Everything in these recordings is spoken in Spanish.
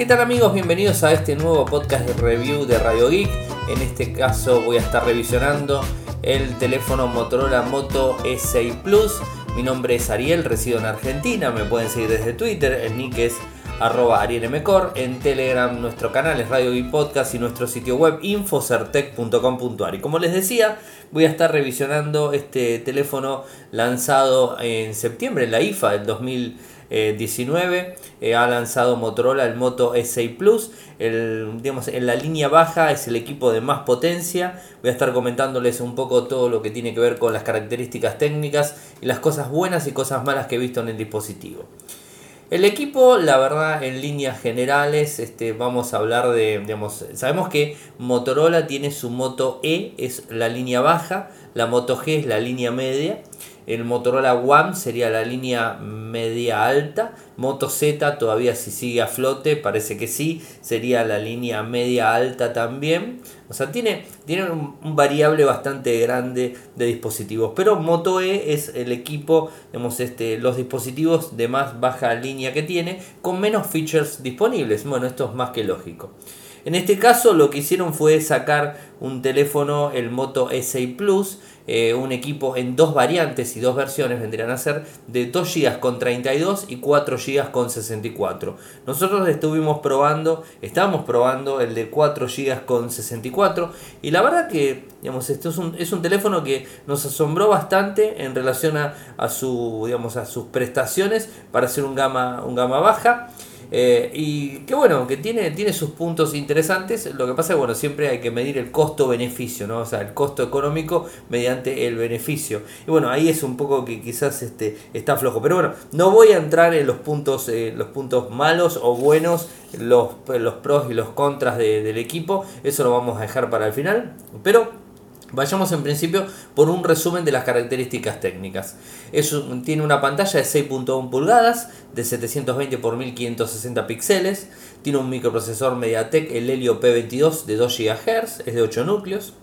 ¿Qué tal amigos? Bienvenidos a este nuevo podcast de review de Radio Geek. En este caso voy a estar revisionando el teléfono Motorola Moto E6 Plus. Mi nombre es Ariel, resido en Argentina, me pueden seguir desde Twitter, el nick es arroba arielmcor, en Telegram nuestro canal es Radio Geek Podcast y nuestro sitio web infocertec.com.ar. Y como les decía, voy a estar revisionando este teléfono lanzado en septiembre en la IFA del 2020 19 eh, ha lanzado Motorola el Moto S6 Plus. El, digamos, en la línea baja es el equipo de más potencia. Voy a estar comentándoles un poco todo lo que tiene que ver con las características técnicas y las cosas buenas y cosas malas que he visto en el dispositivo. El equipo, la verdad, en líneas generales, este, vamos a hablar de, digamos, sabemos que Motorola tiene su Moto E, es la línea baja, la Moto G es la línea media, el Motorola One sería la línea media alta. Moto Z todavía si sigue a flote, parece que sí, sería la línea media alta también. O sea, tiene, tiene un, variable bastante grande de dispositivos. Pero Moto E es el equipo, digamos, este, los dispositivos de más baja línea que tiene, con menos features disponibles. Bueno, esto es más que lógico. En este caso lo que hicieron fue sacar un teléfono, el Moto E6 Plus, eh, un equipo en dos variantes y dos versiones vendrían a ser de 2 GB con 32 y 4 GB con 64. Nosotros estuvimos probando, estábamos probando el de 4 GB con 64 y la verdad que digamos, esto es un, es un teléfono que nos asombró bastante en relación a, a, su, digamos, a sus prestaciones para ser un gama, un gama baja. Eh, y que bueno, que tiene, tiene sus puntos interesantes. Lo que pasa es bueno, siempre hay que medir el costo-beneficio, ¿no? O sea, el costo económico mediante el beneficio. Y bueno, ahí es un poco que quizás este, está flojo. Pero bueno, no voy a entrar en los puntos, eh, los puntos malos o buenos, los, los pros y los contras del equipo. Eso lo vamos a dejar para el final. Pero Vayamos en principio por un resumen de las características técnicas. tiene una pantalla de 6.1 pulgadas de 720 x 1560 píxeles. Tiene un microprocesor MediaTek, el Helio P22 de 2 GHz, es de 8 núcleos.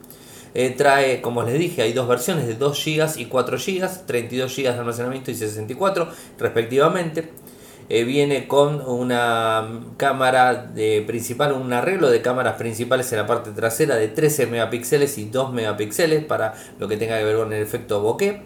Eh, trae, como les dije, hay dos versiones de 2 GB y 4 GB, 32 GB de almacenamiento y 64 respectivamente. Eh, viene con una cámara principal, un arreglo de cámaras principales en la parte trasera de 13 megapíxeles y 2 megapíxeles para lo que tenga que ver con el efecto bokeh.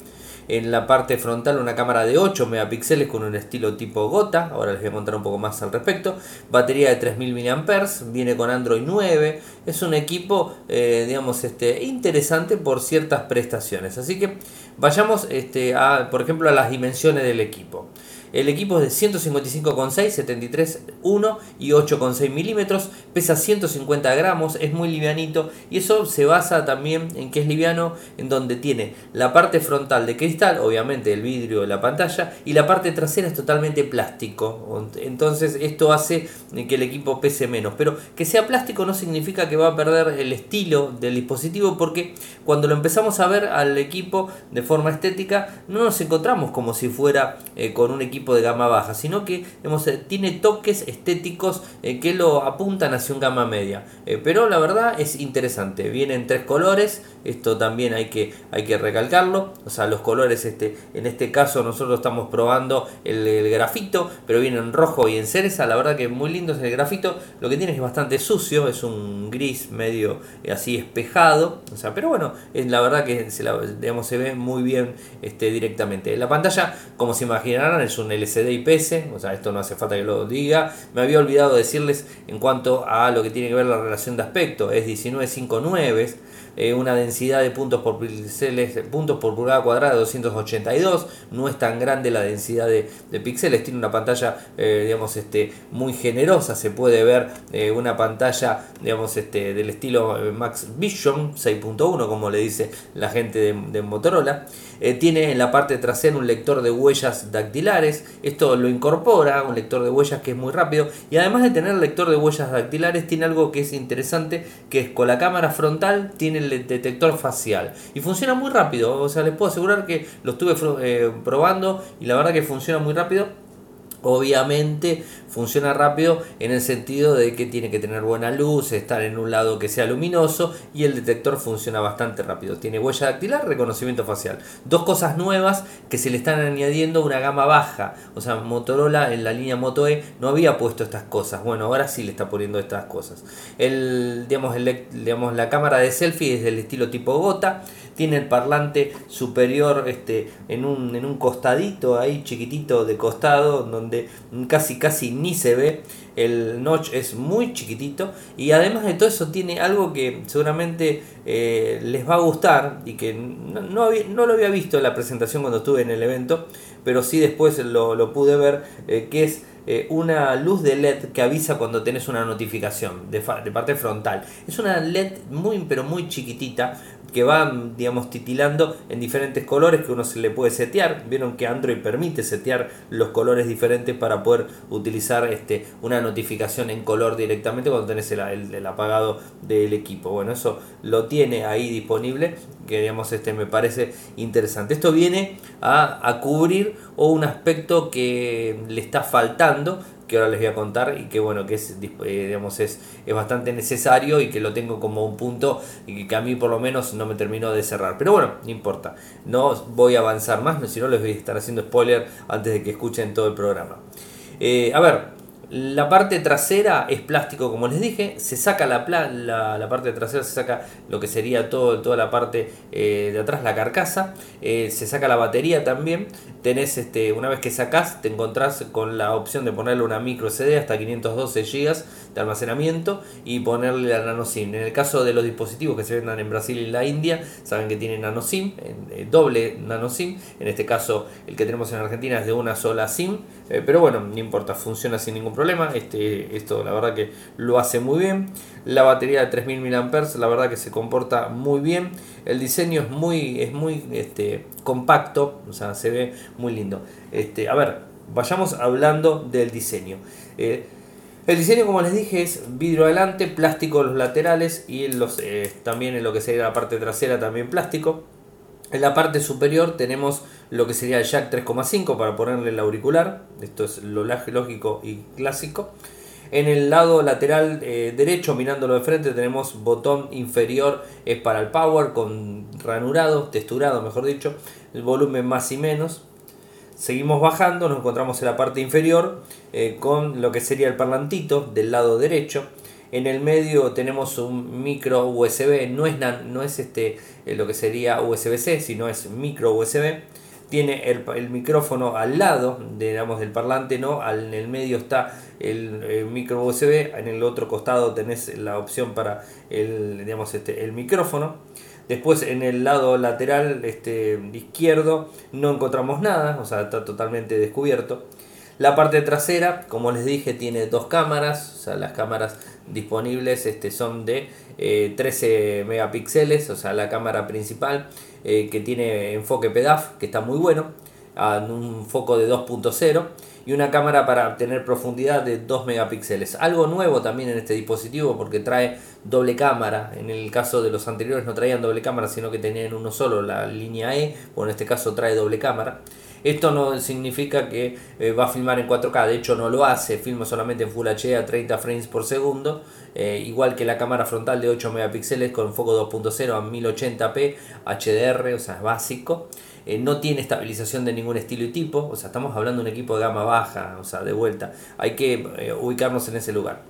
En la parte frontal una cámara de 8 megapíxeles con un estilo tipo gota, ahora les voy a contar un poco más al respecto. Batería de 3000 mAh, viene con Android 9, es un equipo eh, digamos este, interesante por ciertas prestaciones. Así que vayamos este, por ejemplo a las dimensiones del equipo. El equipo es de 155,6, 73,1 y 8,6 milímetros. Pesa 150 gramos, es muy livianito. Y eso se basa también en que es liviano, en donde tiene la parte frontal de cristal, obviamente el vidrio de la pantalla, y la parte trasera es totalmente plástico. Entonces esto hace que el equipo pese menos. Pero que sea plástico no significa que va a perder el estilo del dispositivo, porque cuando lo empezamos a ver al equipo de forma estética, no nos encontramos como si fuera eh, con un equipo de gama baja, sino que eh, tiene toques estéticos eh, que lo apuntan hacia un gama media. Eh, pero la verdad es interesante, viene en tres colores, esto también hay que, hay que recalcarlo, o sea, los colores, este, en este caso nosotros estamos probando el, grafito, pero viene en rojo y en cereza, la verdad que muy lindo es el grafito, lo que tiene es bastante sucio, es un gris medio así espejado, o sea, pero bueno, es la verdad que se, digamos, se ve muy bien este, directamente. La pantalla, como se imaginarán, es un LCD IPS, o sea, esto no hace falta que lo diga. Me había olvidado decirles en cuanto a lo que tiene que ver la relación de aspecto, es 1959 eh, una densidad de puntos por píxeles, puntos por pulgada cuadrada de 282, no es tan grande la densidad de, píxeles, tiene una pantalla eh, digamos este muy generosa, se puede ver eh, una pantalla digamos este del estilo Max Vision 6.1 como le dice la gente de, Motorola. tiene en la parte trasera un lector de huellas dactilares, esto lo incorpora, un lector de huellas que es muy rápido y además de tener lector de huellas dactilares tiene algo que es interesante que es con la cámara frontal tiene el detector facial. Y funciona muy rápido, o sea, les puedo asegurar que lo estuve eh, probando y la verdad que funciona muy rápido. Obviamente funciona rápido en el sentido de que tiene que tener buena luz, estar en un lado que sea luminoso y el detector funciona bastante rápido. Tiene huella dactilar, reconocimiento facial. Dos cosas nuevas que se le están añadiendo una gama baja. O sea, Motorola en la línea Moto E no había puesto estas cosas. Bueno, ahora sí le está poniendo estas cosas. El, digamos, el, digamos, la cámara de selfie es del estilo tipo gota tiene el parlante superior este, en, un, en un costadito ahí chiquitito de costado donde casi casi ni se ve el notch es muy chiquitito y además de todo eso tiene algo que seguramente eh, les va a gustar y que no, no, lo había visto en la presentación cuando estuve en el evento pero sí después lo, pude ver eh, que es eh, una luz de LED que avisa cuando tenés una notificación de, parte frontal. Es una LED muy pero muy chiquitita que va, digamos, titilando en diferentes colores que uno se le puede setear. Vieron que Android permite setear los colores diferentes para poder utilizar este, una notificación en color directamente cuando tenés el, apagado del equipo. Bueno, eso lo tiene ahí disponible, que digamos, este me parece interesante. Esto viene a, a cubrir o un aspecto que le está faltando que ahora les voy a contar y que bueno que es eh, digamos es, es bastante necesario y que lo tengo como un punto y que a mí por lo menos no me terminó de cerrar pero bueno no importa no voy a avanzar más si no les voy a estar haciendo spoiler antes de que escuchen todo el programa eh, a ver la parte trasera es plástico, como les dije. Se saca la, la, la parte trasera, se saca lo que sería todo, toda la parte eh, de atrás, la carcasa. Se saca la batería también. Tenés, este, una vez que sacás, te encontrás con la opción de ponerle una micro SD hasta 512 GB de almacenamiento y ponerle la nano SIM. En el caso de los dispositivos que se vendan en Brasil y la India, saben que tienen nano SIM, eh, doble nano SIM. En este caso, el que tenemos en Argentina es de una sola SIM. pero bueno, no importa, funciona sin ningún problema. Este, esto la verdad que lo hace muy bien. La batería de 3000 mAh la verdad que se comporta muy bien. El diseño es muy, es muy este, compacto, o sea, se ve muy lindo. Este, a ver, vayamos hablando del diseño. Eh, el diseño, como les dije, es vidrio adelante, plástico los laterales y los, eh, también en lo que sería la parte trasera también plástico. En la parte superior tenemos lo que sería el jack 3,5 para ponerle el auricular. Esto es lo lógico y clásico. En el lado lateral eh, derecho, mirándolo de frente, tenemos botón inferior, es para el power con ranurado, texturado mejor dicho, el volumen más y menos. Seguimos bajando, nos encontramos en la parte inferior eh, con lo que sería el parlantito del lado derecho. En el medio tenemos un micro USB, no es, no es este, eh, lo que sería USB-C, sino es micro USB. Tiene el, micrófono al lado digamos, del parlante, ¿no? en el medio está el, micro USB, en el otro costado tenés la opción para el, digamos, este, el micrófono. Después en el lado lateral este, izquierdo no encontramos nada, o sea, está totalmente descubierto. La parte trasera, como les dije, tiene dos cámaras, o sea, las cámaras disponibles este, son de 13 eh, megapíxeles, o sea, la cámara principal eh, que tiene enfoque PEDAF, que está muy bueno, a un foco de 2.0 y una cámara para tener profundidad de 2 megapíxeles. Algo nuevo también en este dispositivo porque trae doble cámara. En el caso de los anteriores no traían doble cámara, sino que tenían uno solo, la línea E, o en este caso trae doble cámara. Esto no significa que eh, va a filmar en 4K, de hecho no lo hace, filma solamente en Full HD a 30 frames por segundo, eh, igual que la cámara frontal de 8 megapíxeles con foco 2.0 a 1080p HDR, o sea, es básico. Eh, no tiene estabilización de ningún estilo y tipo, o sea, estamos hablando de un equipo de gama baja, o sea, de vuelta, hay que ubicarnos en ese lugar.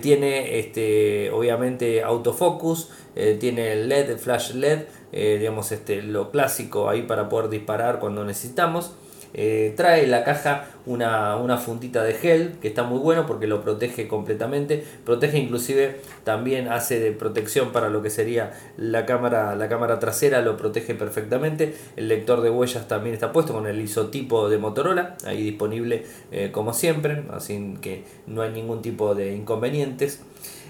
tiene este, obviamente autofocus, tiene LED, flash LED, eh, digamos, este, lo clásico ahí para poder disparar cuando necesitamos. Eh, trae la caja una, una, fundita de gel que está muy bueno porque lo protege completamente protege inclusive también hace de protección para lo que sería la cámara la cámara trasera lo protege perfectamente el lector de huellas también está puesto con el isotipo de Motorola ahí disponible eh, como siempre así que no hay ningún tipo de inconvenientes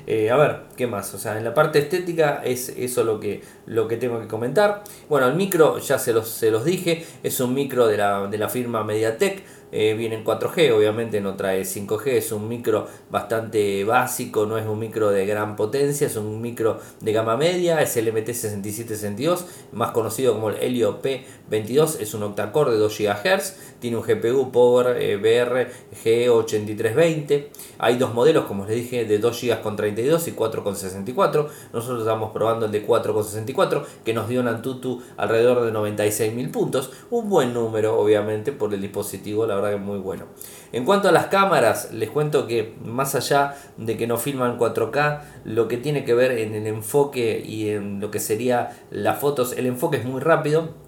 eh, a ver, ¿qué más? O sea, en la parte estética es eso lo que, lo que tengo que comentar. Bueno, el micro ya se los, se los dije, es un micro de la, de la firma MediaTek. Eh, viene en 4G, obviamente no trae 5G, es un micro bastante básico, no es un micro de gran potencia, es un micro de gama media, es el MT6762, más conocido como el Helio P22, es un octacore de 2 GHz, tiene un GPU Power eh, VR G8320. Hay dos modelos, como les dije, de 2 GB con 32 y 4 con 64. Nosotros estamos probando el de 4 con 64, que nos dio un Antutu alrededor de 96.000 puntos. Un buen número, obviamente, por el dispositivo, la verdad que muy bueno. En cuanto a las cámaras, les cuento que más allá de que no filman 4K, lo que tiene que ver en el enfoque y en lo que sería las fotos, el enfoque es muy rápido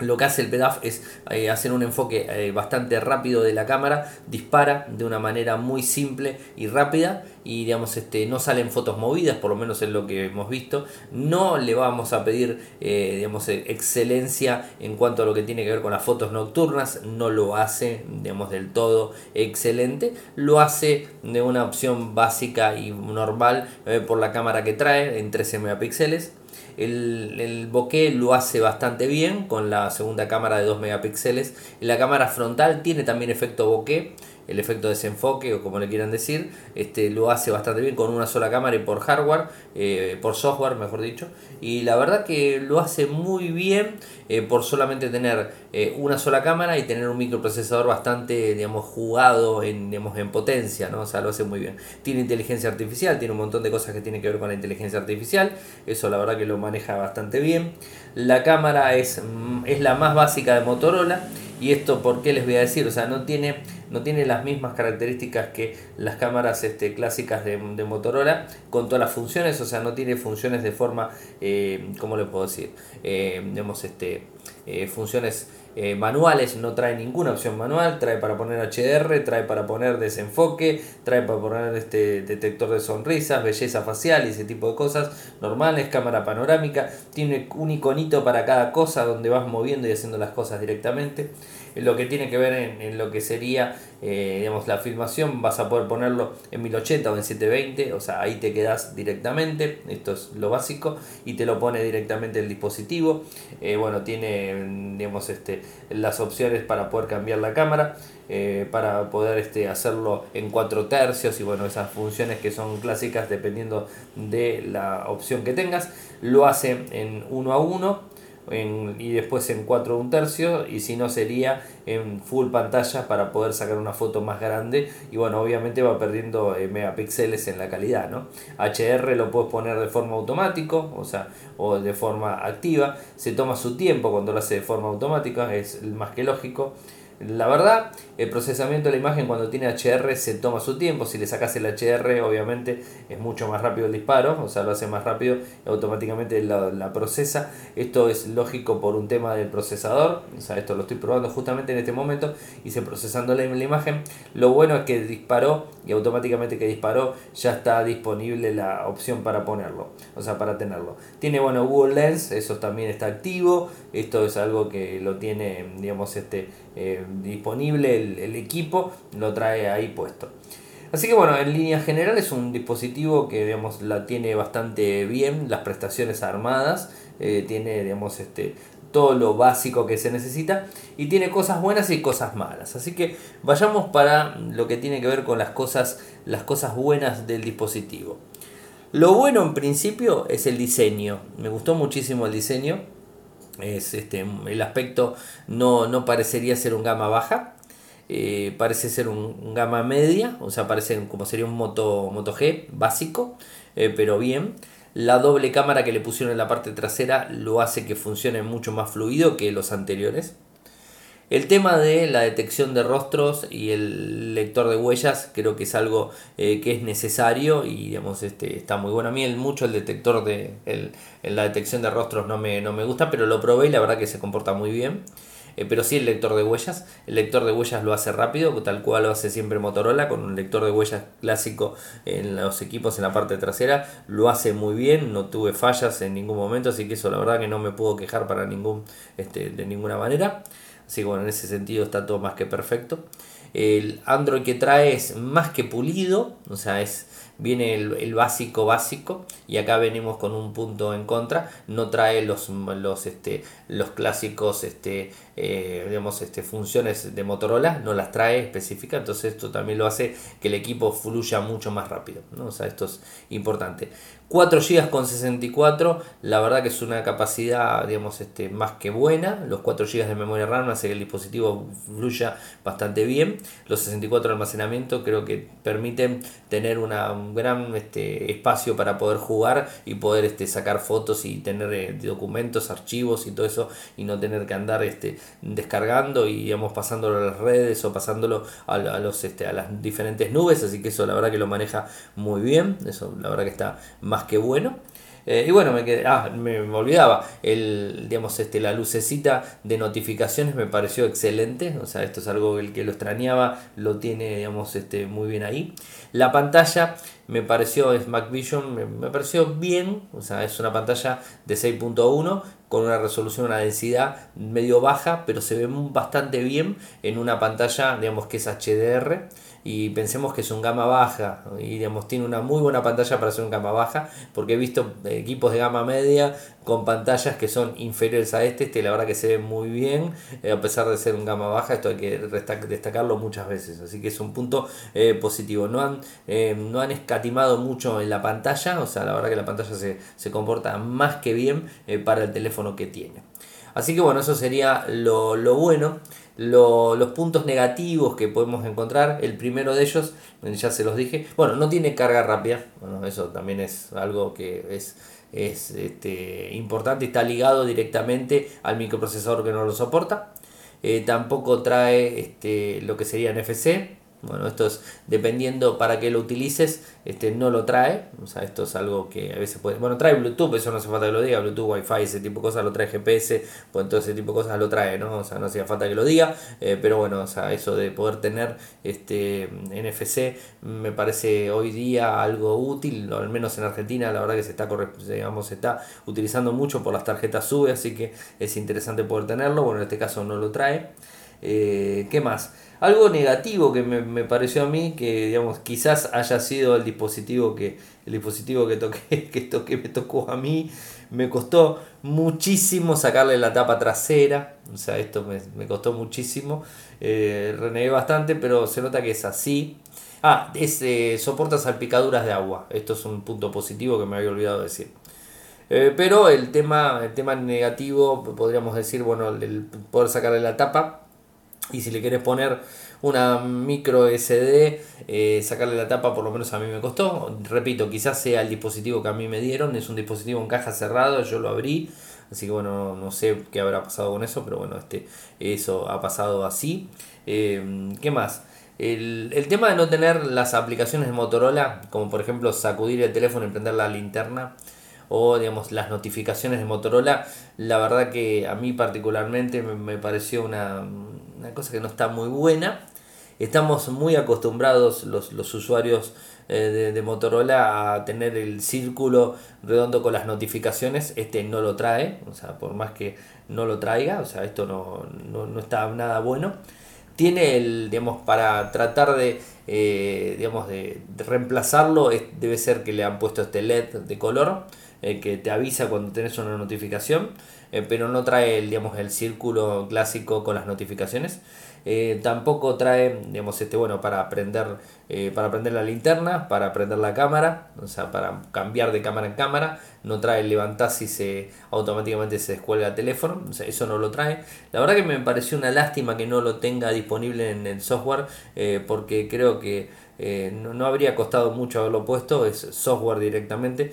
lo que hace el PEDAF es eh, hacer un enfoque eh, bastante rápido de la cámara, dispara de una manera muy simple y rápida y digamos este no salen fotos movidas, por lo menos es lo que hemos visto. No le vamos a pedir eh, digamos excelencia en cuanto a lo que tiene que ver con las fotos nocturnas, no lo hace digamos del todo excelente, lo hace de una opción básica y normal por la cámara que trae en 13 megapíxeles el, el bokeh lo hace bastante bien con la segunda cámara de 2 megapíxeles. La cámara frontal tiene también efecto bokeh el efecto de desenfoque o como le quieran decir, este, lo hace bastante bien con una sola cámara y por hardware, eh, por software mejor dicho, y la verdad que lo hace muy bien eh, por solamente tener eh, una sola cámara y tener un microprocesador bastante, digamos, jugado en, digamos, en potencia, ¿no? O sea, lo hace muy bien. Tiene inteligencia artificial, tiene un montón de cosas que tienen que ver con la inteligencia artificial, eso la verdad que lo maneja bastante bien. La cámara es, mm, es la más básica de Motorola y esto, ¿por qué les voy a decir? O sea, no tiene, no tiene las mismas características que las cámaras este, clásicas de, Motorola con todas las funciones, o sea, no tiene funciones de forma, eh, ¿cómo le puedo decir? Eh, este, eh, funciones eh, manuales, no trae ninguna opción manual, trae para poner HDR, trae para poner desenfoque, trae para poner este detector de sonrisas, belleza facial y ese tipo de cosas normales, cámara panorámica, tiene un iconito para cada cosa donde vas moviendo y haciendo las cosas directamente lo que tiene que ver en, lo que sería eh, digamos, la filmación, vas a poder ponerlo en 1080 o en 720, o sea, ahí te quedas directamente, esto es lo básico, y te lo pone directamente el dispositivo. Eh, bueno, tiene digamos, este, las opciones para poder cambiar la cámara. Eh, para poder este, hacerlo en 4 tercios y bueno, esas funciones que son clásicas dependiendo de la opción que tengas. Lo hace en 1 a 1 y después en 4 un tercio y si no sería en full pantalla para poder sacar una foto más grande y bueno obviamente va perdiendo eh, megapíxeles en la calidad ¿no? HDR lo puedes poner de forma automática o sea o de forma activa se toma su tiempo cuando lo hace de forma automática es más que lógico la verdad, el procesamiento de la imagen cuando tiene HDR se toma su tiempo. Si le sacas el HDR, obviamente es mucho más rápido el disparo, o sea, lo hace más rápido automáticamente la, procesa. Esto es lógico por un tema del procesador, o sea, esto lo estoy probando justamente en este momento. Hice procesando la imagen. Lo bueno es que disparó y automáticamente que disparó ya está disponible la opción para ponerlo, o sea, para tenerlo. Tiene, bueno, Google Lens, eso también está activo. Esto es algo que lo tiene, digamos, este eh, disponible el, equipo, lo trae ahí puesto. Así que bueno, en línea general es un dispositivo que digamos la tiene bastante bien, las prestaciones armadas, eh, tiene digamos este todo lo básico que se necesita y tiene cosas buenas y cosas malas. Así que vayamos para lo que tiene que ver con las cosas, las cosas buenas del dispositivo. Lo bueno en principio es el diseño. Me gustó muchísimo el diseño es este, el aspecto no, no parecería ser un gama baja, eh, parece ser un, gama media, o sea, parece como sería un Moto, Moto G básico, eh, pero bien. La doble cámara que le pusieron en la parte trasera lo hace que funcione mucho más fluido que los anteriores. El tema de la detección de rostros y el lector de huellas creo que es algo eh, que es necesario y digamos este está muy bueno. A mí el, mucho el detector de la detección de rostros no me, no me gusta, pero lo probé y la verdad que se comporta muy bien. Eh, pero sí el lector de huellas. El lector de huellas lo hace rápido, tal cual lo hace siempre Motorola, con un lector de huellas clásico en los equipos en la parte trasera. Lo hace muy bien, no tuve fallas en ningún momento, así que eso la verdad que no me puedo quejar para ningún, este, de ninguna manera. Así bueno, en ese sentido está todo más que perfecto. El Android que trae es más que pulido, o sea, es viene el, básico básico y acá venimos con un punto en contra no trae los los este los clásicos este eh, digamos este funciones de Motorola no las trae específicas entonces esto también lo hace que el equipo fluya mucho más rápido ¿no? o sea esto es importante 4 GB con 64, la verdad que es una capacidad, digamos, este, más que buena. Los 4 GB de memoria RAM hace que el dispositivo fluya bastante bien. Los 64 de almacenamiento creo que permiten tener un gran este, espacio para poder jugar y poder este, sacar fotos y tener eh, documentos, archivos y todo eso y no tener que andar este, descargando y digamos pasándolo a las redes o pasándolo a los, este, a las diferentes nubes. Así que eso la verdad que lo maneja muy bien. Eso la verdad que está más que bueno. Eh, y bueno, me quedé, ah, me, olvidaba, el, digamos, este, la lucecita de notificaciones me pareció excelente, o sea, esto es algo el que lo extrañaba, lo tiene, digamos, este, muy bien ahí. La pantalla me pareció, Smart Vision, me, me pareció bien, o sea, es una pantalla de 6.1 con una resolución, una densidad medio baja, pero se ve bastante bien en una pantalla, digamos, que es HDR y pensemos que es un gama baja y digamos tiene una muy buena pantalla para ser un gama baja porque he visto equipos de gama media con pantallas que son inferiores a este, este la verdad que se ve muy bien eh, a pesar de ser un gama baja, esto hay que destacarlo muchas veces, así que es un punto eh, positivo, no han, eh, no han escatimado mucho en la pantalla, o sea la verdad que la pantalla se, se comporta más que bien para el teléfono que tiene. Así que bueno, eso sería lo, lo bueno los puntos negativos que podemos encontrar, el primero de ellos, ya se los dije, bueno, no tiene carga rápida, bueno, eso también es algo que es, es este, importante, está ligado directamente al microprocesador que no lo soporta. Eh, tampoco trae este, lo que sería NFC, bueno, esto es dependiendo para qué lo utilices, este no lo trae. O sea, esto es algo que a veces puede. Bueno, trae Bluetooth, eso no hace falta que lo diga. Bluetooth, Wi-Fi, ese tipo de cosas lo trae GPS, pues todo ese tipo de cosas lo trae, ¿no? O sea, no hacía falta que lo diga. Eh, pero bueno, o sea, eso de poder tener este NFC me parece hoy día algo útil, al menos en Argentina, la verdad que se está, digamos, se está utilizando mucho por las tarjetas SUBE, así que es interesante poder tenerlo. Bueno, en este caso no lo trae. Eh, ¿Qué más? Algo negativo que me, pareció a mí, que digamos, quizás haya sido el dispositivo que, el dispositivo que toqué, que toqué, me tocó a mí, me costó muchísimo sacarle la tapa trasera, o sea, esto me, costó muchísimo, eh, renegué bastante, pero se nota que es así. Ah, es, eh, soporta salpicaduras de agua, esto es un punto positivo que me había olvidado decir. Eh, pero el tema, el tema negativo, podríamos decir, bueno, el poder sacarle la tapa, y si le quieres poner una micro SD, eh, sacarle la tapa por lo menos a mí me costó. Repito, quizás sea el dispositivo que a mí me dieron. Es un dispositivo en caja cerrada, yo lo abrí. Así que bueno, no sé qué habrá pasado con eso, pero bueno, este, eso ha pasado así. Eh, ¿Qué más? El, el, tema de no tener las aplicaciones de Motorola, como por ejemplo sacudir el teléfono y prender la linterna, o digamos las notificaciones de Motorola, la verdad que a mí particularmente me, pareció una, cosa que no está muy buena. Estamos muy acostumbrados los, usuarios eh, de, Motorola a tener el círculo redondo con las notificaciones. Este no lo trae, o sea, por más que no lo traiga, o sea, esto no, no, está nada bueno. Tiene el, digamos, para tratar de, eh, digamos, de, reemplazarlo, debe ser que le han puesto este LED de color eh, que te avisa cuando tenés una notificación, eh, pero no trae el, digamos, el círculo clásico con las notificaciones. Eh, tampoco trae, digamos, este, bueno, para prender, para prender la linterna, para prender la cámara, o sea, para cambiar de cámara en cámara, no trae el levantás y se automáticamente se descuelga el teléfono, o sea, eso no lo trae. La verdad que me pareció una lástima que no lo tenga disponible en el software, porque creo que no, no habría costado mucho haberlo puesto, es software directamente.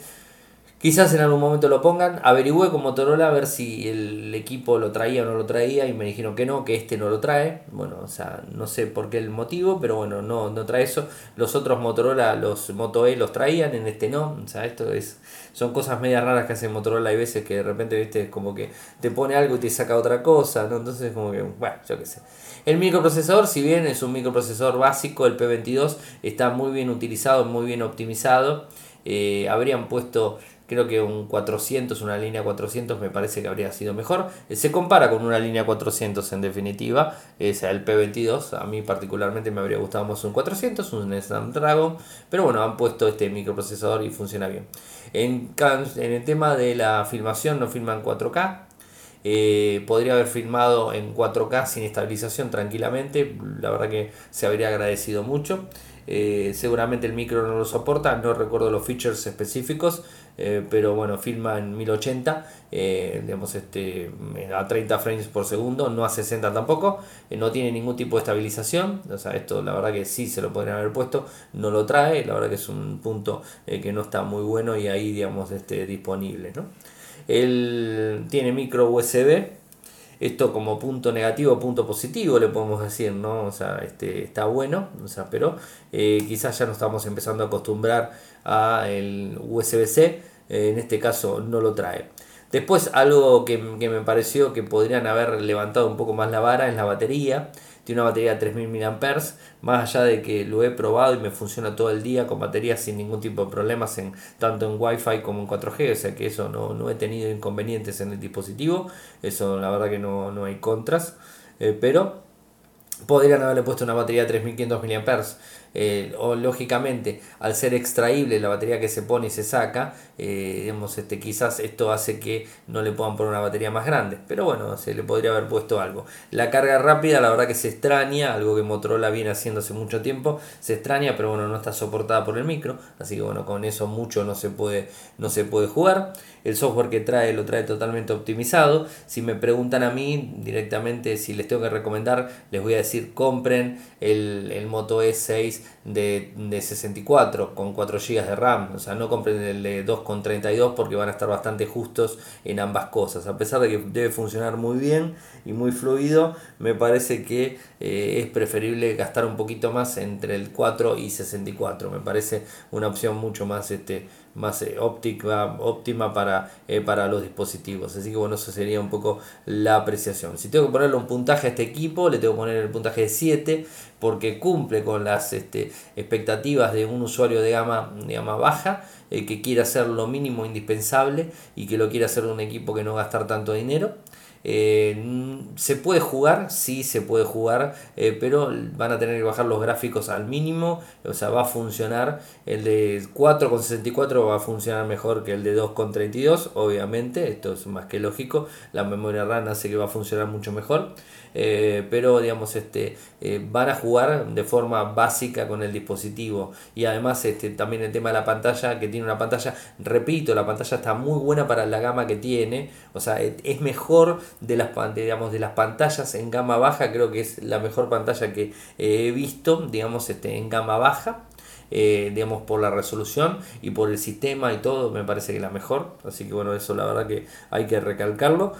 Quizás en algún momento lo pongan. Averigüé con Motorola a ver si el equipo lo traía o no lo traía y me dijeron que no, que este no lo trae. Bueno, o sea, no sé por qué el motivo, pero bueno, no, no trae eso. Los otros Motorola, los Moto E los traían, en este no. O sea, esto es son cosas medias raras que hace Motorola. Hay veces que de repente, viste, como que te pone algo y te saca otra cosa, ¿no? Entonces, como que, bueno, yo qué sé. El microprocesador, si bien es un microprocesador básico, el P22 está muy bien utilizado, muy bien optimizado. Eh, habrían puesto creo que un 400, una línea 400 me parece que habría sido mejor. Eh, se compara con una línea 400 en definitiva, es el P22, a mí particularmente me habría gustado más un 400, un Snapdragon, pero bueno, han puesto este microprocesador y funciona bien. En, en el tema de la filmación no filman 4K, eh, podría haber filmado en 4K sin estabilización tranquilamente. La verdad que se habría agradecido mucho. Eh, seguramente el micro no lo soporta, no recuerdo los features específicos, eh, pero bueno, filma en 1080, digamos este, a 30 frames por segundo, no a 60 tampoco, no tiene ningún tipo de estabilización, o sea, esto la verdad que sí se lo podrían haber puesto, no lo trae, la verdad que es un punto que no está muy bueno y ahí digamos este, disponible. ¿no? Él tiene micro USB. Esto como punto negativo, punto positivo, le podemos decir, ¿no? O sea, este, está bueno, o sea, pero eh, quizás ya nos estamos empezando a acostumbrar a el USB-C, eh, en este caso no lo trae. Después algo que, que, me pareció que podrían haber levantado un poco más la vara es la batería tiene una batería de 3000 mAh, más allá de que lo he probado y me funciona todo el día con batería sin ningún tipo de problemas en, tanto en Wi-Fi como en 4G, o sea que eso no, no he tenido inconvenientes en el dispositivo, eso la verdad que no, no hay contras, eh, pero podrían haberle puesto una batería de 3500 mAh eh, o lógicamente al ser extraíble la batería que se pone y se saca, eh, digamos, este, quizás esto hace que no le puedan poner una batería más grande, pero bueno, se le podría haber puesto algo. La carga rápida, la verdad que se extraña, algo que Motorola viene haciendo hace mucho tiempo, se extraña, pero bueno, no está soportada por el micro, así que bueno, con eso mucho no se puede, no se puede jugar. El software que trae lo trae totalmente optimizado. Si me preguntan a mí directamente si les tengo que recomendar, les voy a decir compren el, el Moto E6 de, de 64 con 4 GB de RAM. O sea, no compren el de 2,32 porque van a estar bastante justos en ambas cosas. A pesar de que debe funcionar muy bien y muy fluido, me parece que eh, es preferible gastar un poquito más entre el 4 y 64. Me parece una opción mucho más este, más eh, óptica, óptima para, eh, para los dispositivos. Así que bueno, eso sería un poco la apreciación. Si tengo que ponerle un puntaje a este equipo, le tengo que poner el puntaje de 7 porque cumple con las este, expectativas de un usuario de gama, de gama baja que quiere hacer lo mínimo indispensable y que lo quiere hacer un equipo que no gastar tanto dinero. Eh, se puede jugar, sí se puede jugar, eh, pero van a tener que bajar los gráficos al mínimo, o sea, va a funcionar, el de 4,64 va a funcionar mejor que el de 2,32, obviamente, esto es más que lógico, la memoria RAM hace que va a funcionar mucho mejor. Eh, pero digamos este eh, van a jugar de forma básica con el dispositivo. Y además este también el tema de la pantalla que tiene una pantalla repito la pantalla está muy buena para la gama que tiene. O sea es mejor de las digamos de las pantallas en gama baja. Creo que es la mejor pantalla que he visto digamos este en gama baja eh, digamos, por la resolución y por el sistema y todo, me parece que la mejor. Así que bueno, eso la verdad que hay que recalcarlo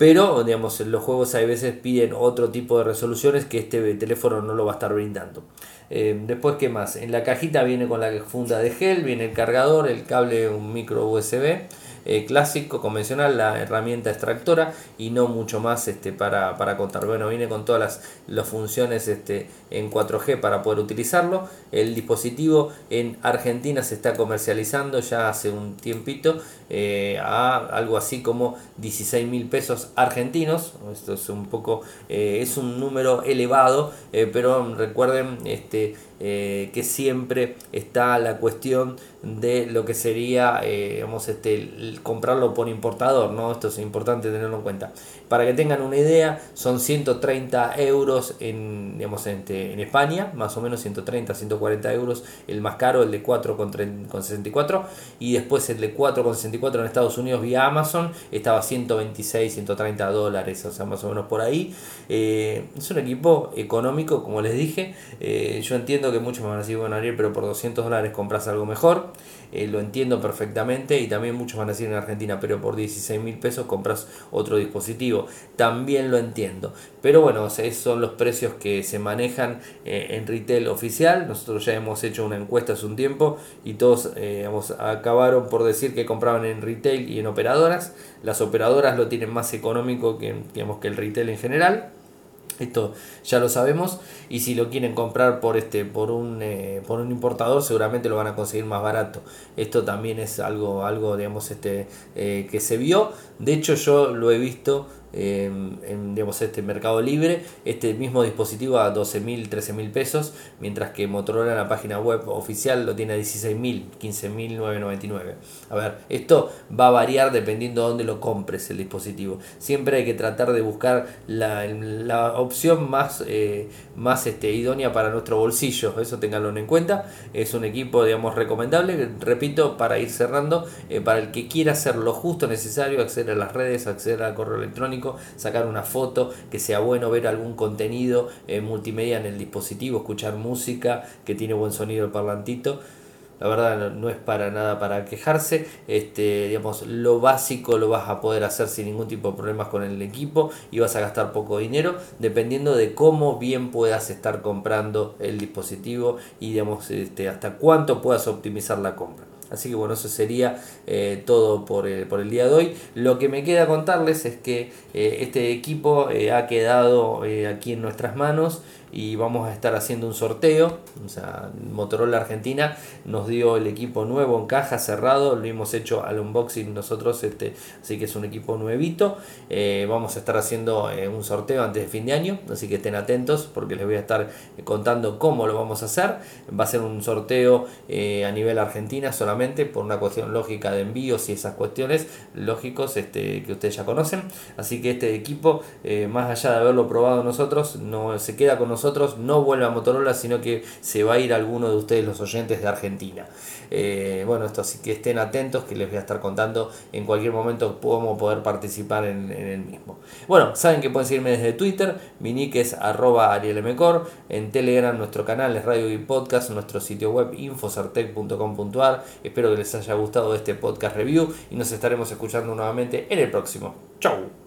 pero digamos los juegos a veces piden otro tipo de resoluciones que este teléfono no lo va a estar brindando. Eh, después qué más en la cajita viene con la funda de gel viene el cargador el cable un micro usb eh, clásico, convencional, la herramienta extractora y no mucho más este, para, para contar. Bueno, viene con todas las, las funciones este, en 4G para poder utilizarlo. El dispositivo en Argentina se está comercializando ya hace un tiempito eh, a algo así como 16 mil pesos argentinos. Esto es un poco, eh, es un número elevado, pero recuerden este, que siempre está la cuestión de lo que sería, eh, este, comprarlo por importador, ¿no? Esto es importante tenerlo en cuenta. Para que tengan una idea, son 130 euros en, digamos, en, este, en España, más o menos 130, 140 euros, el más caro, el de 4,64, y después el de 4,64 en Estados Unidos vía Amazon, estaba 126, 130 dólares, o sea, más o menos por ahí. Eh, es un equipo económico, como les dije, eh, yo entiendo que muchos me van a decir, bueno, Ariel, pero por 200 dólares compras algo mejor. Eh, lo entiendo perfectamente y también muchos van a decir en Argentina, pero por 16 mil pesos compras otro dispositivo. También lo entiendo. Pero bueno, esos son los precios que se manejan eh, en retail oficial. Nosotros ya hemos hecho una encuesta hace un tiempo y todos eh, acabaron por decir que compraban en retail y en operadoras. Las operadoras lo tienen más económico que, que el retail en general. Esto ya lo sabemos y si lo quieren comprar por este por un eh, por un importador seguramente lo van a conseguir más barato. Esto también es algo algo digamos este eh, que se vio. De hecho yo lo he visto en digamos, este mercado libre este mismo dispositivo a 12.000, 13.000 pesos, mientras que Motorola en la página web oficial lo tiene a 16.000, 15.999. A ver, esto va a variar dependiendo de dónde lo compres el dispositivo. Siempre hay que tratar de buscar la, la opción más, eh, más este, idónea para nuestro bolsillo, eso tenganlo en cuenta. Es un equipo, digamos, recomendable, repito, para ir cerrando, eh, para el que quiera hacer lo justo necesario, acceder a las redes, acceder al correo electrónico, sacar una foto, que sea bueno ver algún contenido eh, multimedia en el dispositivo, escuchar música, que tiene buen sonido el parlantito. La verdad no es para nada para quejarse. Este, digamos, lo básico lo vas a poder hacer sin ningún tipo de problemas con el equipo y vas a gastar poco dinero dependiendo de cómo bien puedas estar comprando el dispositivo y digamos, este, hasta cuánto puedas optimizar la compra. Así que bueno, eso sería eh, todo por el, por el, día de hoy. Lo que me queda contarles es que eh, este equipo eh, ha quedado aquí en nuestras manos y vamos a estar haciendo un sorteo. O sea, Motorola Argentina nos dio el equipo nuevo en caja cerrado, lo hemos hecho al unboxing nosotros, este, así que es un equipo nuevito. Eh, vamos a estar haciendo eh, un sorteo antes de fin de año, así que estén atentos porque les voy a estar contando cómo lo vamos a hacer. Va a ser un sorteo eh, a nivel Argentina solamente por una cuestión lógica de envíos y esas cuestiones lógicos este, que ustedes ya conocen. Así que este equipo, más allá de haberlo probado nosotros, no se queda con nosotros nosotros no vuelva a Motorola, sino que se va a ir alguno de ustedes, los oyentes de Argentina. Eh, bueno, esto así que estén atentos, que les voy a estar contando en cualquier momento cómo poder participar en, el mismo. Bueno, saben que pueden seguirme desde Twitter, mi nick es arroba arielmcor, en Telegram nuestro canal es Radio y Podcast, nuestro sitio web infosartec.com.ar. Espero que les haya gustado este podcast review y nos estaremos escuchando nuevamente en el próximo. Chau.